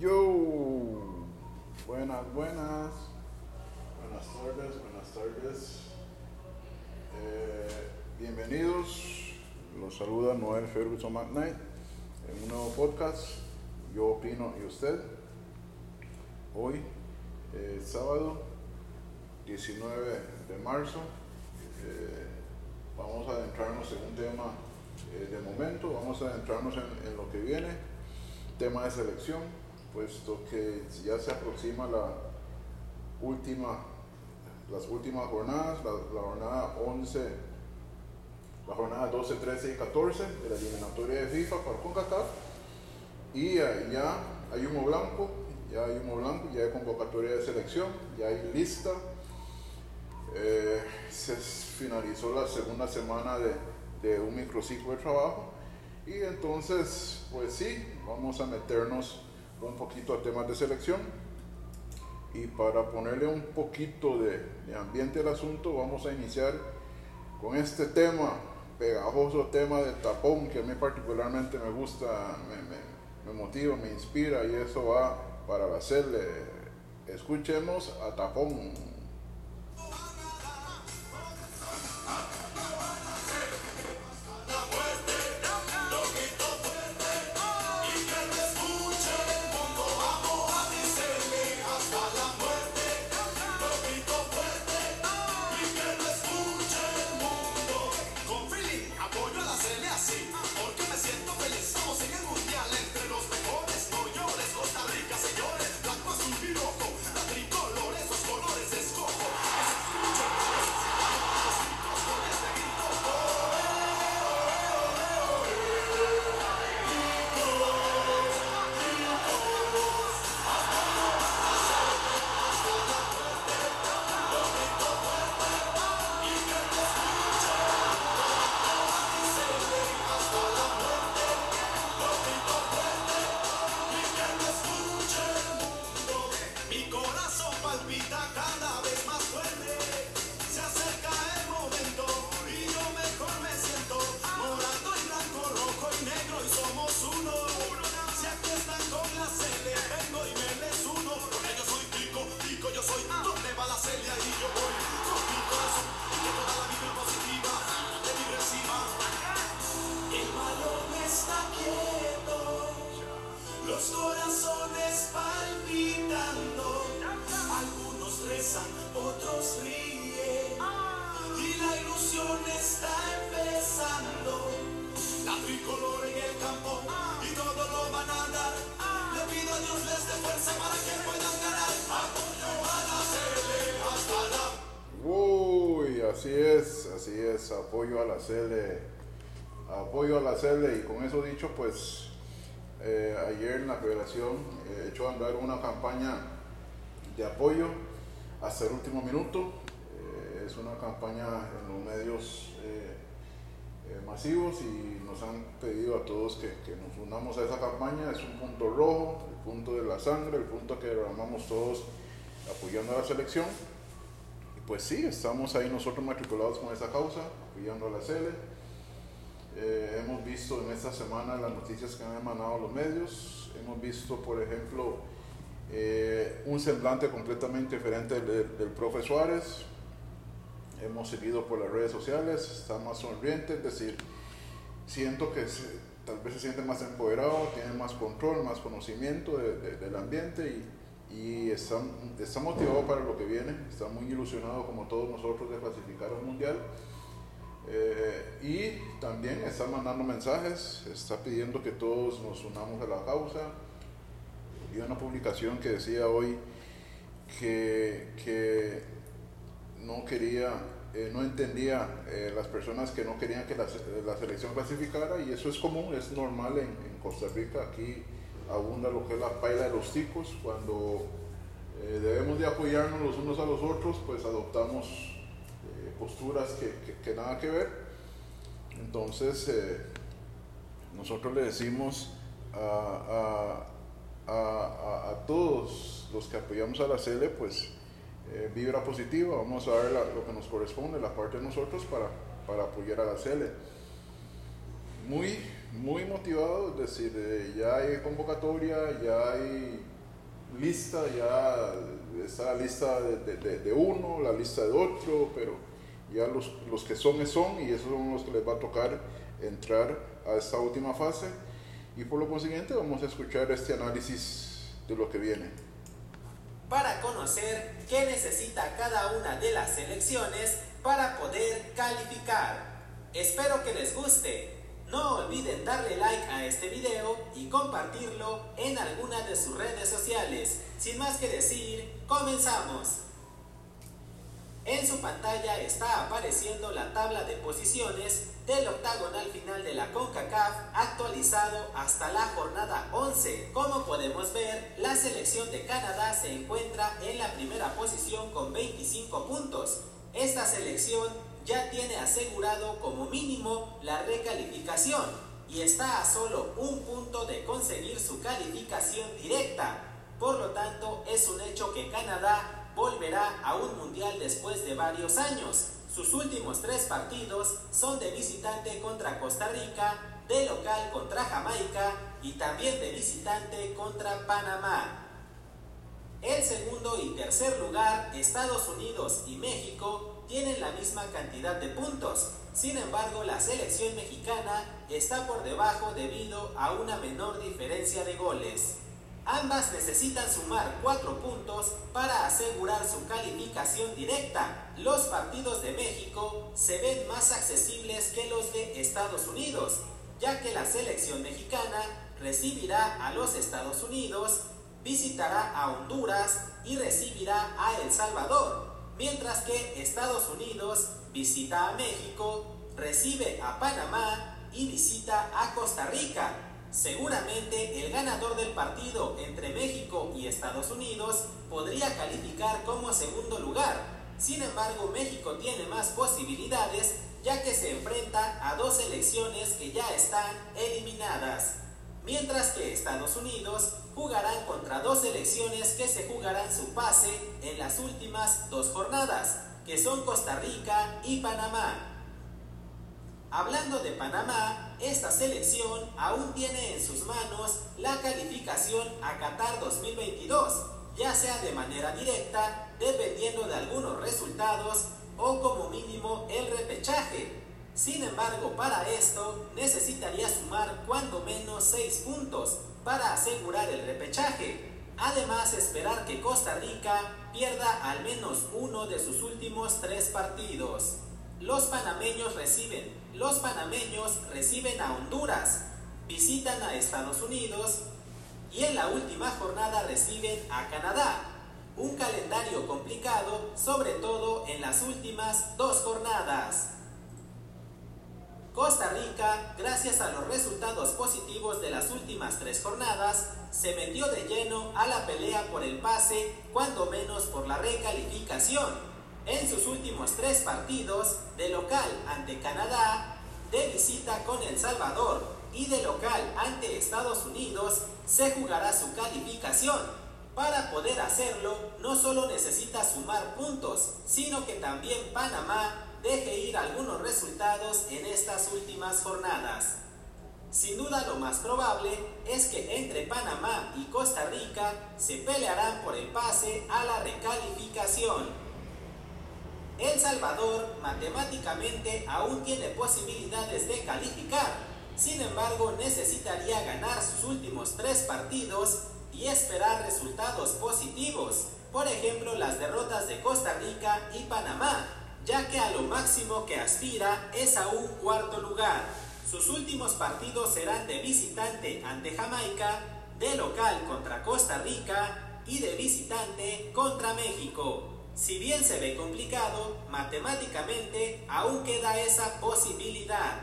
Yo, buenas, buenas, buenas tardes, buenas tardes. Eh, bienvenidos, los saluda Noel Ferguson McKnight en un nuevo podcast. Yo opino y usted. Hoy, eh, sábado 19 de marzo, eh, vamos a adentrarnos en un tema de momento, vamos a adentrarnos en, en lo que viene, tema de selección, puesto que ya se aproxima la última, las últimas jornadas, la, la jornada 11, la jornada 12, 13 y 14 de la eliminatoria de FIFA para CONCACAF, y ya hay humo blanco, ya hay humo blanco, ya hay convocatoria de selección, ya hay lista. Eh, se finalizó la segunda semana de, de un microciclo de trabajo y entonces, pues sí, vamos a meternos un poquito a temas de selección y para ponerle un poquito de, ambiente al asunto vamos a iniciar con este tema, pegajoso tema de tapón que a mí particularmente me gusta, me, me, motiva, me inspira y eso va para hacerle. Escuchemos a tapón. Apoyo a la sede, apoyo a la sede y con eso dicho, pues eh, ayer en la federación eh, echó a andar una campaña de apoyo hasta el último minuto, Eh, es una campaña en los medios eh, masivos y nos han pedido a todos que, nos unamos a esa campaña, es un punto rojo, el punto de la sangre, el punto que derramamos todos apoyando a la selección. Pues sí, estamos ahí nosotros matriculados con esa causa, a la. Eh, hemos visto en esta semana las noticias que han emanado los medios. Hemos visto, por ejemplo, eh, un semblante completamente diferente del, del profe Suárez. Hemos seguido por las redes sociales, está más sonriente, es decir, siento que se- tal vez se siente más empoderado, tiene más control, más conocimiento de- de- del ambiente y, y está, está motivado para lo que viene, está muy ilusionado como todos nosotros de clasificar al mundial. Eh, y también está mandando mensajes, está pidiendo que todos nos unamos a la causa. Y una publicación que decía hoy que, que no quería, eh, no entendía eh, las personas que no querían que la, la selección clasificara y eso es común, es normal en, en Costa Rica, aquí abunda lo que es la paila de los ticos, cuando eh, debemos de apoyarnos los unos a los otros, pues adoptamos posturas que, que- nada que ver. Entonces, eh, nosotros le decimos a, a- a- a- todos los que apoyamos a la CELE, pues eh, vibra positiva, vamos a ver lo que nos corresponde, la parte de nosotros para, para apoyar a la CELE. Muy, muy motivado, es decir, ya hay convocatoria, ya hay lista, ya está la lista de, de- de uno, la lista de otro, pero ya los, los que son, son, y esos son los que les va a tocar entrar a esta última fase. Y por lo consiguiente vamos a escuchar este análisis de lo que viene. para conocer qué necesita cada una de las selecciones para poder calificar. Espero que les guste. No olviden darle like a este video y compartirlo en alguna de sus redes sociales. Sin más que decir, comenzamos. En su pantalla está apareciendo la tabla de posiciones del octagonal final de la CONCACAF actualizado hasta la jornada 11. Como podemos ver, la selección de Canadá se encuentra en la primera posición con 25 puntos. Esta selección ya tiene asegurado como mínimo la recalificación y está a solo un punto de conseguir su calificación directa. Por lo tanto, es un hecho que Canadá volverá a un mundial después de varios años. Sus últimos tres partidos son de visitante contra Costa Rica, de local contra Jamaica y también de visitante contra Panamá. El segundo y tercer lugar, Estados Unidos y México, tienen la misma cantidad de puntos. Sin embargo, la selección mexicana está por debajo debido a una menor diferencia de goles. Ambas necesitan sumar 4 puntos para asegurar su calificación directa. Los partidos de México se ven más accesibles que los de Estados Unidos, ya que la selección mexicana recibirá a los Estados Unidos, visitará a Honduras y recibirá a El Salvador, mientras que Estados Unidos visita a México, recibe a Panamá y visita a Costa Rica. Seguramente el ganador del partido entre México y Estados Unidos podría calificar como segundo lugar. Sin embargo, México tiene más posibilidades ya que se enfrenta a dos selecciones que ya están eliminadas. Mientras que Estados Unidos jugarán contra dos selecciones que se jugarán su pase en las últimas dos jornadas, que son Costa Rica y Panamá. Hablando de Panamá, esta selección aún tiene en sus manos la calificación a Qatar 2022, ya sea de manera directa, dependiendo de algunos resultados, o como mínimo el repechaje. Sin embargo, para esto necesitaría sumar cuando menos 6 puntos para asegurar el repechaje. Además, esperar que Costa Rica pierda al menos uno de sus últimos tres partidos. Los panameños reciben, los panameños reciben a Honduras, visitan a Estados Unidos y en la última jornada reciben a Canadá. Un calendario complicado, sobre todo en las últimas dos jornadas. Costa Rica, gracias a los resultados positivos de las últimas tres jornadas, se metió de lleno a la pelea por el pase, cuando menos por la recalificación. En sus últimos tres partidos, de local ante Canadá, de visita con El Salvador y de local ante Estados Unidos, se jugará su calificación. Para poder hacerlo, no solo necesita sumar puntos, sino que también Panamá deje ir algunos resultados en estas últimas jornadas. Sin duda lo más probable es que entre Panamá y Costa Rica se pelearán por el pase a la recalificación. El Salvador matemáticamente aún tiene posibilidades de calificar, sin embargo necesitaría ganar sus últimos tres partidos y esperar resultados positivos, por ejemplo las derrotas de Costa Rica y Panamá, ya que a lo máximo que aspira es a un cuarto lugar. Sus últimos partidos serán de visitante ante Jamaica, de local contra Costa Rica y de visitante contra México. Si bien se ve complicado, matemáticamente aún queda esa posibilidad.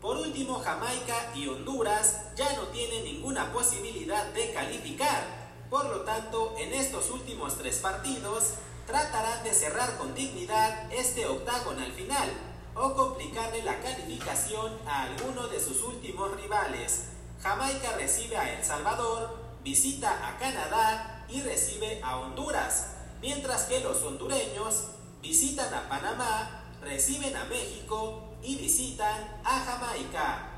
Por último, Jamaica y Honduras ya no tienen ninguna posibilidad de calificar. Por lo tanto, en estos últimos tres partidos, tratarán de cerrar con dignidad este octágono al final o complicarle la calificación a alguno de sus últimos rivales. Jamaica recibe a El Salvador, visita a Canadá y recibe a Honduras, mientras que los hondureños visitan a Panamá, reciben a México y visitan a Jamaica.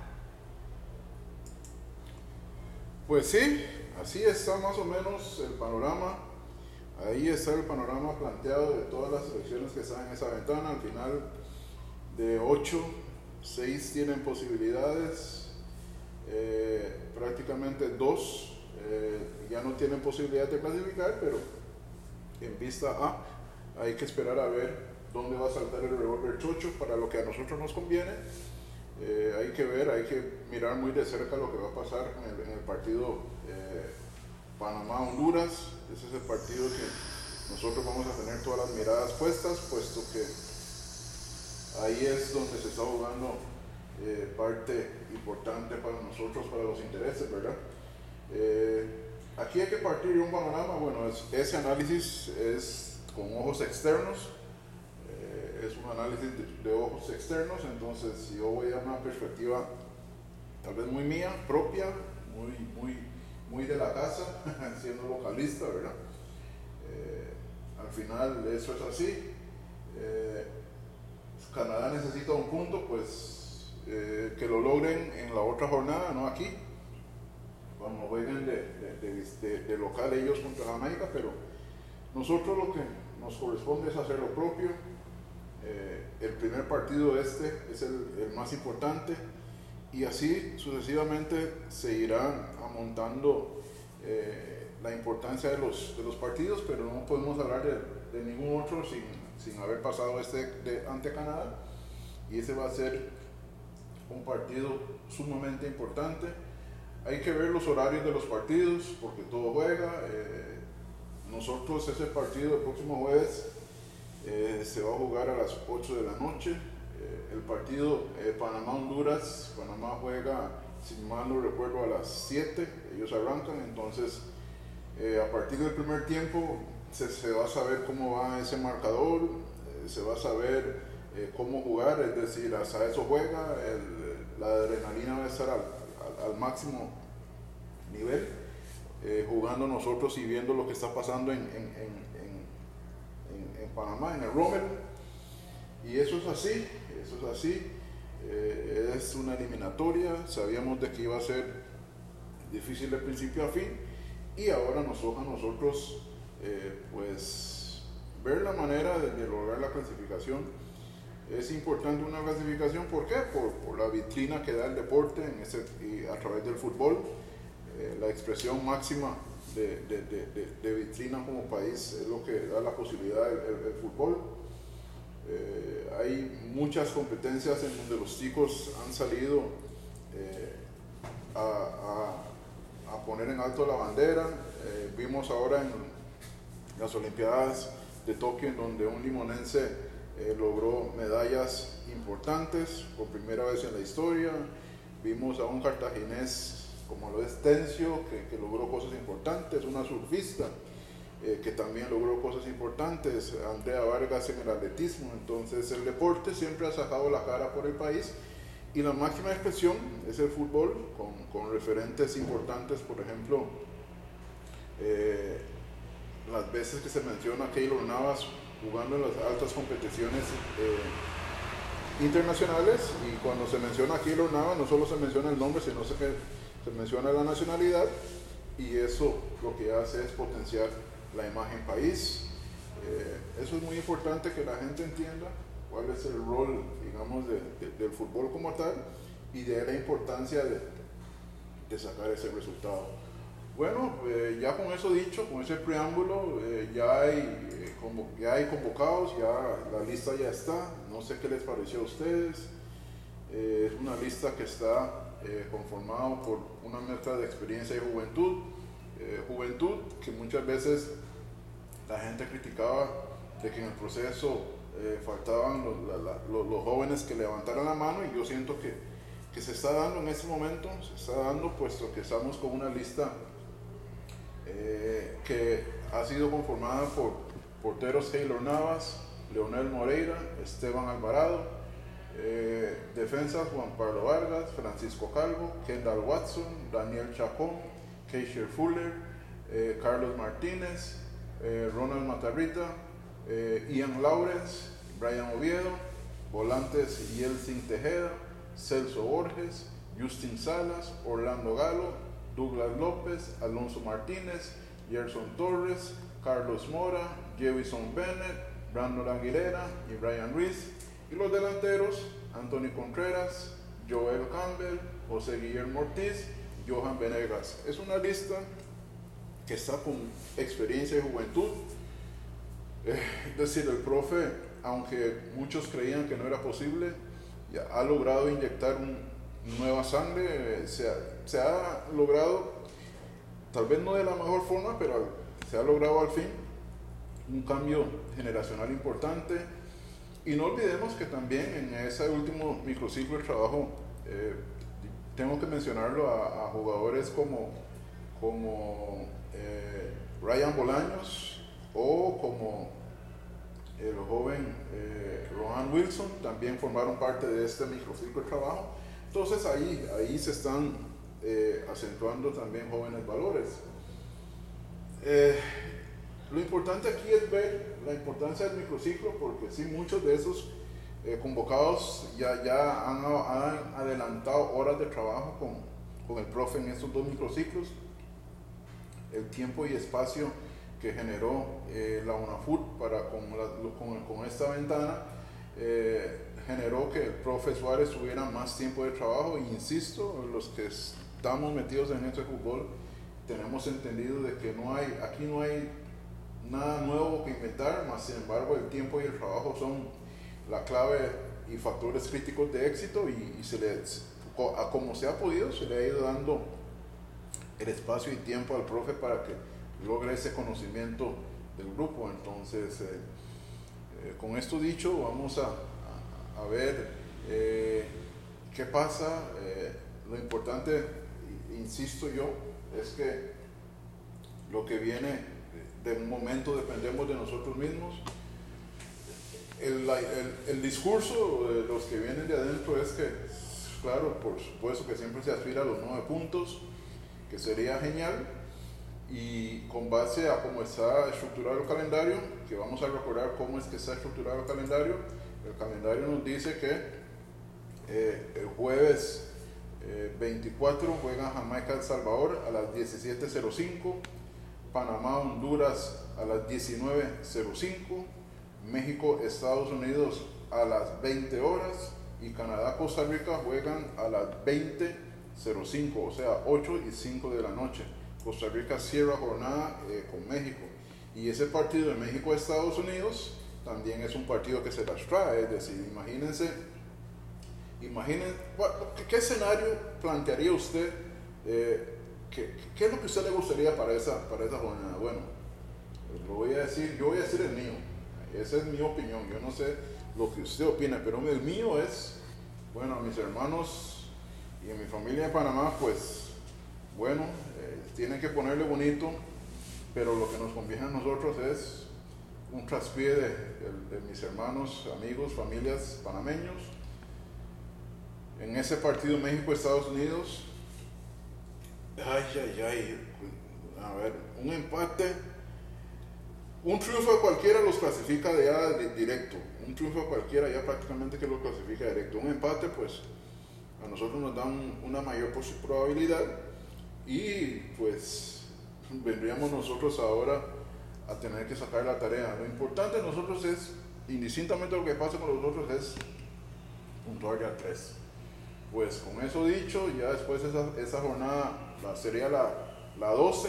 Pues sí, así está más o menos el panorama. Ahí está el panorama planteado de todas las selecciones que están en esa ventana. Al final de 8, 6 tienen posibilidades. Eh, prácticamente 2 eh, ya no tienen posibilidad de clasificar, pero en vista A hay que esperar a ver dónde va a saltar el revólver chocho para lo que a nosotros nos conviene. Eh, hay que ver, hay que mirar muy de cerca lo que va a pasar en el, partido eh, Panamá-Honduras. Ese es el partido que nosotros vamos a tener todas las miradas puestas, puesto que ahí es donde se está jugando eh, parte importante para nosotros, para los intereses, ¿verdad? Aquí hay que partir de un panorama, bueno, es- ese análisis es con ojos externos, eh, es un análisis de, ojos externos, entonces si yo voy a una perspectiva tal vez muy mía, propia, muy, muy, muy de la casa, siendo localista, ¿verdad? Eh, al final eso es así. Eh, Canadá necesita un punto, pues que lo logren en la otra jornada, no aquí. Cuando jueguen de, de- de- de- local ellos contra Jamaica, pero nosotros lo que nos corresponde es hacer lo propio. Eh, el primer partido este es el, más importante y así sucesivamente se irán amontando eh, la importancia de los, de los partidos, pero no podemos hablar de, ningún otro sin, sin haber pasado este ante Canadá y ese va a ser un partido sumamente importante. Hay que ver los horarios de los partidos porque todo juega. eh, nosotros ese partido el próximo jueves eh, se va a jugar a las 8 de la noche. Eh, el partido Panamá-Honduras, Panamá juega, si mal no recuerdo, a las 7. Ellos arrancan, entonces a partir del primer tiempo se, va a saber cómo va ese marcador, se va a saber cómo jugar, es decir, hasta eso juega, la adrenalina va a estar al, al- máximo nivel, eh, jugando nosotros y viendo lo que está pasando en, en- en- en- Panamá, en el Rommel. Y eso es así, eso es así. Eh, es una eliminatoria, sabíamos de que iba a ser difícil de principio a fin y ahora nos toca a nosotros eh, pues ver la manera de lograr la clasificación. Es importante una clasificación, ¿por qué? Por, por la vitrina que da el deporte en ese, y a través del fútbol, eh, la expresión máxima de, de- de- de- vitrina como país es lo que da la posibilidad del el- el fútbol. Eh, hay muchas competencias en donde los chicos han salido eh, a, a- a poner en alto la bandera. Eh, vimos ahora en las Olimpiadas de Tokio en donde un limonense eh, logró medallas importantes por primera vez en la historia. Vimos a un cartaginés como lo es Tencio, que, que logró cosas importantes, una surfista eh, que también logró cosas importantes, Andrea Vargas en el atletismo. Entonces el deporte siempre ha sacado la cara por el país y la máxima expresión es el fútbol, con, con referentes importantes, por ejemplo, eh, las veces que se menciona a Keylor Navas jugando en las altas competiciones eh, internacionales y cuando se menciona a Keylor Navas no solo se menciona el nombre, sino se, menciona la nacionalidad y eso lo que hace es potenciar la imagen país. Eh, eso es muy importante que la gente entienda cuál es el rol, digamos, de- de- del fútbol como tal y de la importancia de sacar ese resultado. Bueno, eh, ya con eso dicho, con ese preámbulo, eh, ya, hay, eh, ya hay convocados, ya la lista ya está. No sé qué les pareció a ustedes. Eh, es una lista que está eh, conformada por una mezcla de experiencia y juventud. Juventud que muchas veces la gente criticaba de que en el proceso faltaban los- los jóvenes que levantaran la mano y yo siento que, que se está dando en este momento, se está dando puesto que estamos con una lista eh, que ha sido conformada por porteros Taylor Navas, Leonel Moreira, Esteban Alvarado, eh, defensas Juan Pablo Vargas, Francisco Calvo, Kendall Watson, Daniel Chacón, Keisher Fuller, eh, Carlos Martínez, eh, Ronald Matarrita, Ian Lawrence, Brian Oviedo, volantes Yeltsin Tejeda, Celso Borges, Justin Salas, Orlando Galo, Douglas López, Alonso Martínez, Gerson Torres, Carlos Mora, Jevison Bennett, Brandon Aguilera y Brian Ruiz. Y los delanteros, Anthony Contreras, Joel Campbell, José Guillermo Ortiz, Johan Venegas. Es una lista que está con experiencia y juventud. Es decir, el profe, aunque muchos creían que no era posible, ya ha logrado inyectar nueva sangre, se ha logrado, tal vez no de la mejor forma, pero se ha logrado al fin un cambio generacional importante. Y no olvidemos que también en ese último microciclo de trabajo, eh, tengo que mencionarlo a, jugadores como, como eh, Ryan Bolaños o como el joven eh, Rohan Wilson, también formaron parte de este microciclo de trabajo. Entonces ahí, ahí se están eh, acentuando también jóvenes valores. Eh, lo importante aquí es ver la importancia del microciclo, porque sí, muchos de esos eh, convocados ya, ya han, han, adelantado horas de trabajo con, con, el profe en estos dos microciclos. El tiempo y espacio que generó eh, la UNAFUT para, con, la, con, con esta ventana eh, generó que el profe Suárez tuviera más tiempo de trabajo. E insisto, los que estamos metidos en este fútbol tenemos entendido de que no hay, aquí no hay nada nuevo que inventar, más sin embargo el tiempo y el trabajo son la clave y factores críticos de éxito y, se le, como se ha podido, se le ha ido dando el espacio y tiempo al profe para que logre ese conocimiento del grupo. Entonces, eh, eh, con esto dicho, vamos a, a, a ver eh, qué pasa. lo importante, insisto yo, es que lo que viene de un momento dependemos de nosotros mismos. El, el, discurso de los que vienen de adentro es que, claro, por supuesto que siempre se aspira a los nueve puntos, que sería genial, y con base a cómo está estructurado el calendario, que vamos a recordar cómo es que está estructurado el calendario, el calendario nos dice que eh, el jueves eh, 24 juega Jamaica El Salvador a las 17.05, Panamá, Honduras a las 19.05, México, Estados Unidos a las 20 horas y Canadá, Costa Rica juegan a las 20.05, o sea, 8 y 5 de la noche. Costa Rica cierra jornada eh, con México. Y ese partido de México-Estados Unidos también es un partido que se las trae, es decir, imagínense, imaginen, ¿qué escenario plantearía usted? Eh, ¿Qué, ¿Qué, es lo que usted le gustaría para esa, para esa jornada? Bueno, lo voy a decir, yo voy a decir el mío. Esa es mi opinión. Yo no sé lo que usted opina, pero el mío es, bueno, mis hermanos y mi familia de Panamá, pues, bueno, eh, tienen que ponerle bonito, pero lo que nos conviene a nosotros es un traspié de mis hermanos, amigos, familias panameños. En ese partido México-Estados Unidos, Ay, ay, ay. A ver, un empate. Un triunfo de cualquiera los clasifica ya directo. Un triunfo de cualquiera ya prácticamente que los clasifica directo. Un empate, pues, a nosotros nos dan una mayor probabilidad. Y pues vendríamos nosotros ahora a tener que sacar la tarea. Lo importante de nosotros es, indistintamente lo que pase con los otros, es puntuar ya tres. Pues con eso dicho, ya después esa, esa jornada la, sería la, la 12,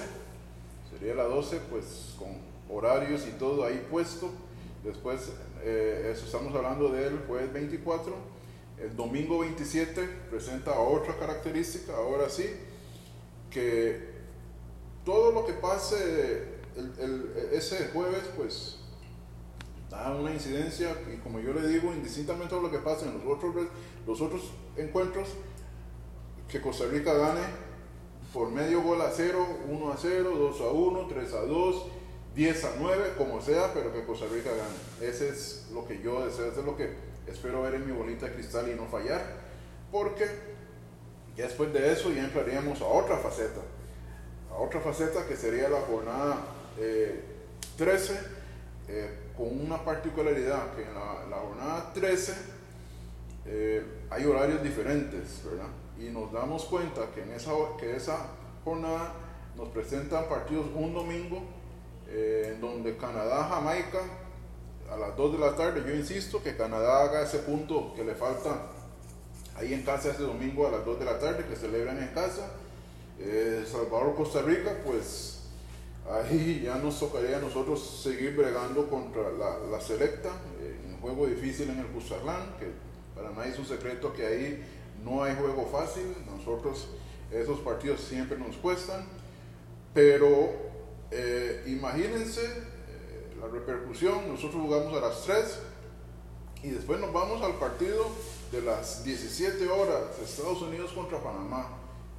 sería la 12 pues con horarios y todo ahí puesto. Después, eh, estamos hablando del jueves 24. El domingo 27 presenta otra característica, ahora sí, que todo lo que pase ese jueves pues da una incidencia y como yo le digo, indistintamente de lo que pase en los otros, los otros encuentros, que Costa Rica gane por medio gol a 0, 1 a 0, 2 a 1, 3 a 2, 10 a 9, como sea, pero que Costa Rica gane. Ese es lo que yo deseo, eso es lo que espero ver en mi bolita de cristal y no fallar, porque después de eso ya entraríamos a otra faceta, a otra faceta que sería la jornada eh, 13, eh, con una particularidad, que en la, jornada 13 eh, hay horarios diferentes, ¿verdad? y nos damos cuenta que en esa, que esa jornada nos presentan partidos un domingo, eh, en donde Canadá-Jamaica a las 2 de la tarde. Yo insisto que Canadá haga ese punto que le falta ahí en casa ese domingo a las 2 de la tarde, que celebran en casa. Eh, Salvador-Costa Rica, pues ahí ya nos tocaría a nosotros seguir bregando contra la, la selecta, eh, un juego difícil en el Cusarlán, que para nadie es un secreto que ahí no hay juego fácil, nosotros esos partidos siempre nos cuestan, pero eh, imagínense eh, la repercusión, nosotros jugamos a las 3 y después nos vamos al partido de las 17 horas, Estados Unidos contra Panamá.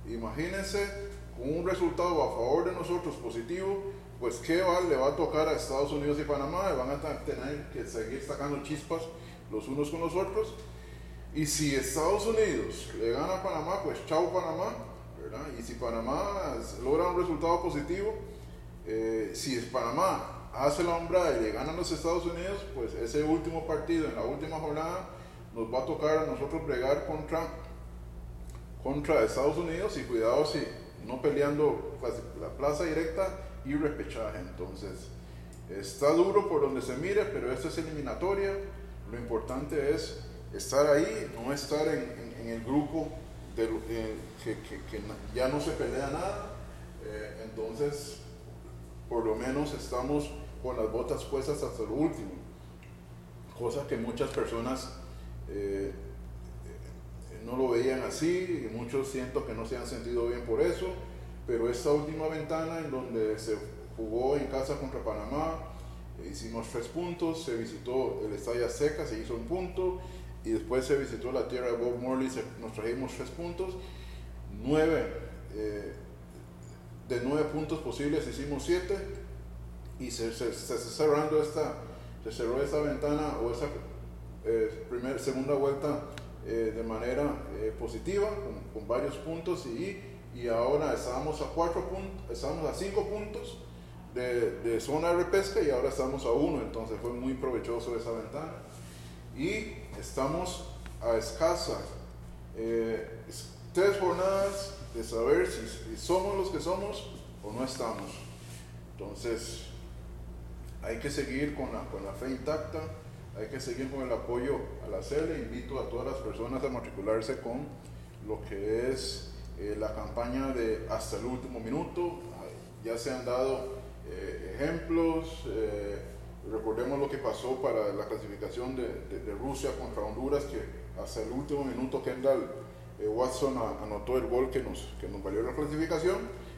Imagínense un resultado a favor de nosotros positivo, pues qué va, le va a tocar a Estados Unidos y Panamá, van a tener que seguir sacando chispas los unos con los otros. Y si Estados Unidos le gana a Panamá, pues chao Panamá. Y si Panamá logra un resultado positivo, eh, si Panamá hace la hombrada y le gana a los Estados Unidos, pues ese último partido en la última jornada nos va a tocar a nosotros bregar contra, contra Estados Unidos y cuidado si no peleando la plaza directa y repechaje. Entonces, está duro por donde se mire, pero esto es eliminatoria. Lo importante es estar ahí, no estar en, el grupo que, ya no se pelea nada. Eh, entonces, por lo menos estamos con las botas puestas hasta lo último. Cosa que muchas personas eh, no lo veían así, y muchos siento que no se han sentido bien por eso, pero esta última ventana en donde se jugó en casa contra Panamá, hicimos tres puntos, se visitó el Estadio Seca, se hizo un punto, y después se visitó la tierra de Bob Morley, nos trajimos tres puntos, nueve, eh, de nueve puntos posibles hicimos siete, y se, cerrando esta, se cerró esta ventana o esa eh, primer, segunda vuelta eh, de manera eh, positiva, con, varios puntos, y, y ahora estábamos a cuatro puntos, estábamos a cinco puntos de, de zona de repesca y ahora estamos a uno, entonces fue muy provechoso esa ventana. Y estamos a escasa eh, tres jornadas de saber si, si, somos los que somos o no estamos. Entonces, hay que seguir con la, con la fe intacta, hay que seguir con el apoyo a la CELE. Invito a todas las personas a matricularse con lo que es eh, la campaña de hasta el último minuto. Ya se han dado eh, ejemplos. Eh, recordemos lo que pasó para la clasificación de, de, de, Rusia contra Honduras, que hasta el último minuto Kendall eh, Watson a, anotó el gol que nos, que nos valió la clasificación.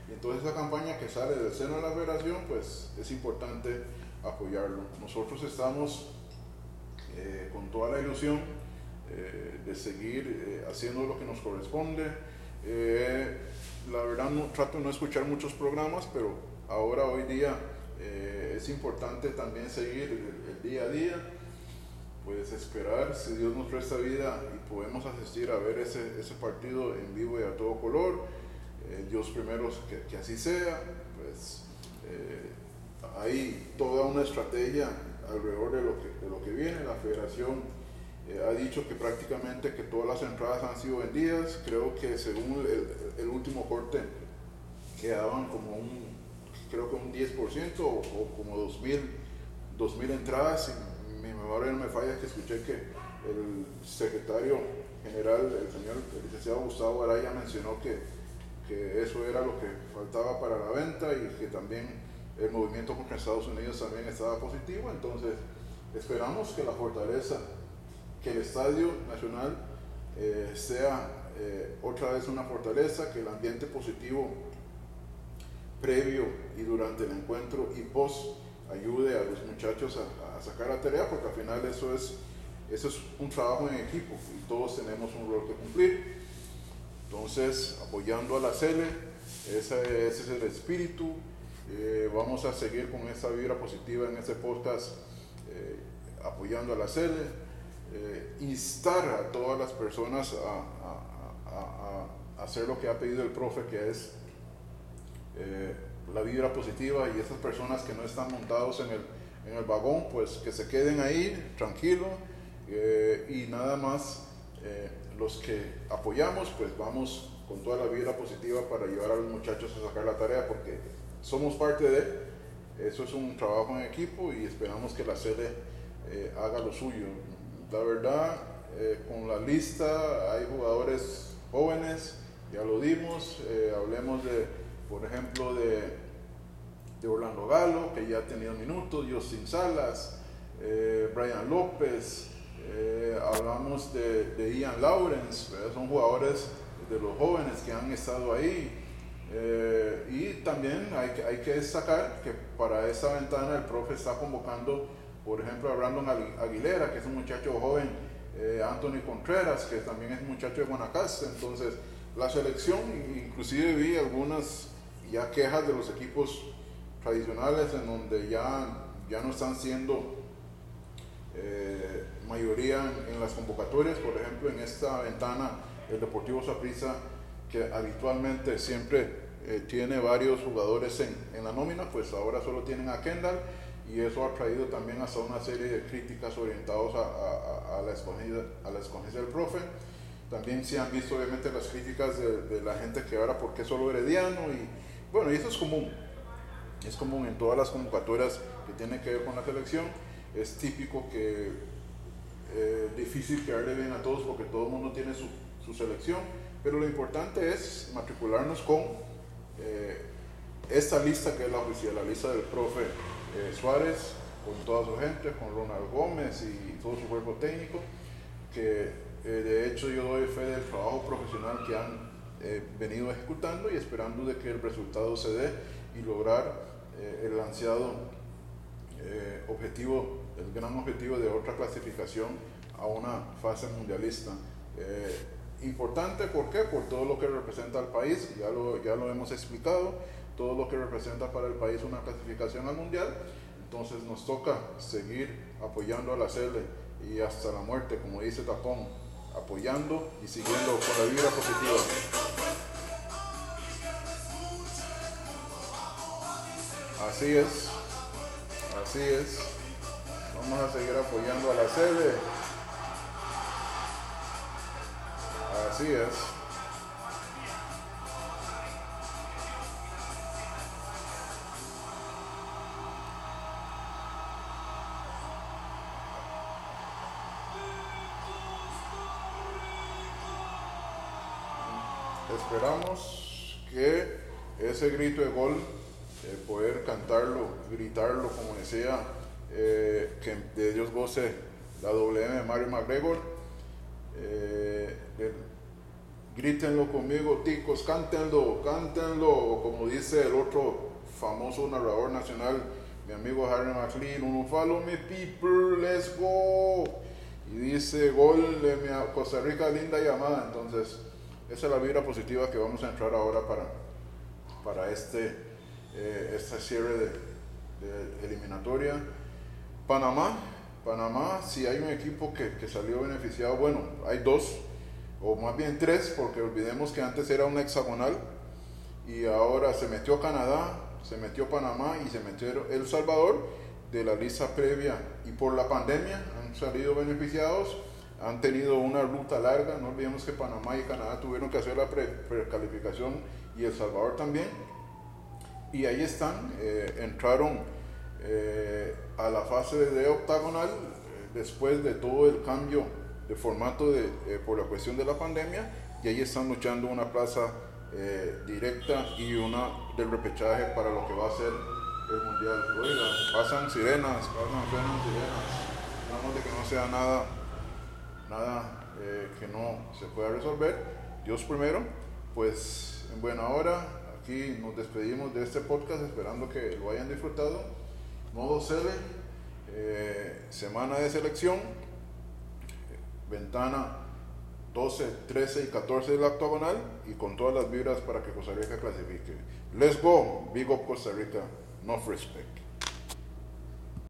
Y entonces esa campaña que sale del seno de la federación, pues es importante apoyarlo. Nosotros estamos eh, con toda la ilusión eh, de seguir haciendo lo que nos corresponde. la verdad no, trato de no escuchar muchos programas, pero ahora hoy día eh, es importante también seguir el, el, día a día, pues esperar si Dios nos presta vida y podemos asistir a ver ese, ese partido en vivo y a todo color. Eh, Dios primero que, que, así sea, pues eh, hay toda una estrategia alrededor de lo que, de lo que viene. La federación eh, ha dicho que prácticamente que todas las entradas han sido vendidas. Creo que según el, el último corte quedaban como un creo que un 10% o, o como 2.000 2000 entradas. Y mi memoria no me falla que escuché que el secretario general, el señor el licenciado Gustavo Araya, mencionó que, que eso era lo que faltaba para la venta y que también el movimiento contra Estados Unidos también estaba positivo. Entonces, esperamos que la fortaleza, que el Estadio Nacional eh, sea eh, otra vez una fortaleza, que el ambiente positivo previo y durante el encuentro y post ayude a los muchachos a, sacar la tarea, porque al final eso es, eso es un trabajo en equipo y todos tenemos un rol que cumplir. Entonces, apoyando a la CELE, ese es el espíritu. Eh, vamos a seguir con esa vibra positiva en este podcast, eh, apoyando a la CELE, eh, instar a todas las personas a, a, a hacer lo que ha pedido el profe, que es eh, la vibra positiva y esas personas que no están montados en el, en el vagón, pues que se queden ahí tranquilos eh, y nada más eh, los que apoyamos, pues vamos con toda la vida positiva para ayudar a los muchachos a sacar la tarea, porque somos parte de, eso es un trabajo en equipo y esperamos que la sede eh, haga lo suyo. La verdad, eh, con la lista hay jugadores jóvenes, ya lo dimos, eh, hablemos de, por ejemplo, de, de, Orlando Galo, que ya ha tenido minutos, Justin Salas, Brian López, hablamos de, de, Ian Lawrence, son jugadores de los jóvenes que han estado ahí. Y también hay, hay que destacar que para esa ventana el profe está convocando por ejemplo, a Brandon Aguilera, que es un muchacho joven, eh, Anthony Contreras, que también es muchacho de Guanacaste. Entonces, la selección, inclusive vi algunas ya quejas de los equipos tradicionales en donde ya, ya no están siendo eh, mayoría en, las convocatorias. Por ejemplo, en esta ventana, el Deportivo Saprissa, que habitualmente siempre eh, tiene varios jugadores en, en, la nómina, pues ahora solo tienen a Kendall y eso ha traído también hasta una serie de críticas orientadas a, a, la, escogida, a la escogencia del profe. También se han visto obviamente las críticas de, la gente que ahora por qué solo Herediano y bueno, y eso es común. Es común en todas las convocatorias que tienen que ver con la selección. Es típico que es eh, difícil quedarle bien a todos porque todo el mundo tiene su, su selección, pero lo importante es matricularnos con eh, esta lista que es la oficial, la lista del profe eh, Suárez, con toda su gente, con Ronald Gómez y todo su cuerpo técnico, que eh, de hecho yo doy fe del trabajo profesional que han venido ejecutando y esperando de que el resultado se dé y lograr el ansiado objetivo, el gran objetivo de otra clasificación a una fase mundialista. Importante, ¿por qué? Por todo lo que representa al país, ya lo, ya lo hemos explicado todo lo que representa para el país una clasificación al mundial. Entonces nos toca seguir apoyando a la CL y hasta la muerte, como dice Tapón, apoyando y siguiendo con la vida positiva. Así es, así es. Vamos a seguir apoyando a la sede. Esperamos que ese grito de gol, eh, poder cantarlo, gritarlo como decía, eh, que de Dios goce la WM de Mario McGregor. Eh, grítenlo conmigo, ticos, cántenlo, cántenlo, como dice el otro famoso narrador nacional, mi amigo Harry McLean, uno follow me people, let's go. Y dice gol de mi Costa Rica, linda llamada. Entonces, esa es la vibra positiva que vamos a entrar ahora para, para este, eh, este cierre de, eliminatoria. Panamá, Panamá, si hay un equipo que, que, salió beneficiado, bueno, hay dos, o más bien tres, porque olvidemos que antes era un hexagonal y ahora se metió Canadá, se metió Panamá y se metió El Salvador de la lista previa y por la pandemia han salido beneficiados han tenido una ruta larga. No olvidemos que Panamá y Canadá tuvieron que hacer la precalificación y El Salvador también. Y ahí están, eh, entraron eh, a la fase de octagonal eh, después de todo el cambio de formato de, por la cuestión de la pandemia y ahí están luchando una plaza directa y una del repechaje para lo que va a ser el mundial. Oiga, pasan sirenas, pasan sirenas. Esperamos de que no sea nada nada eh, que no se pueda resolver. Dios primero, pues en buena hora, aquí nos despedimos de este podcast esperando que lo hayan disfrutado. Modo sede, eh, semana de selección, ventana 12, 13 y 14 de la octagonal y con todas las vibras para que Costa Rica clasifique. Let's go, big up Costa Rica, no respect.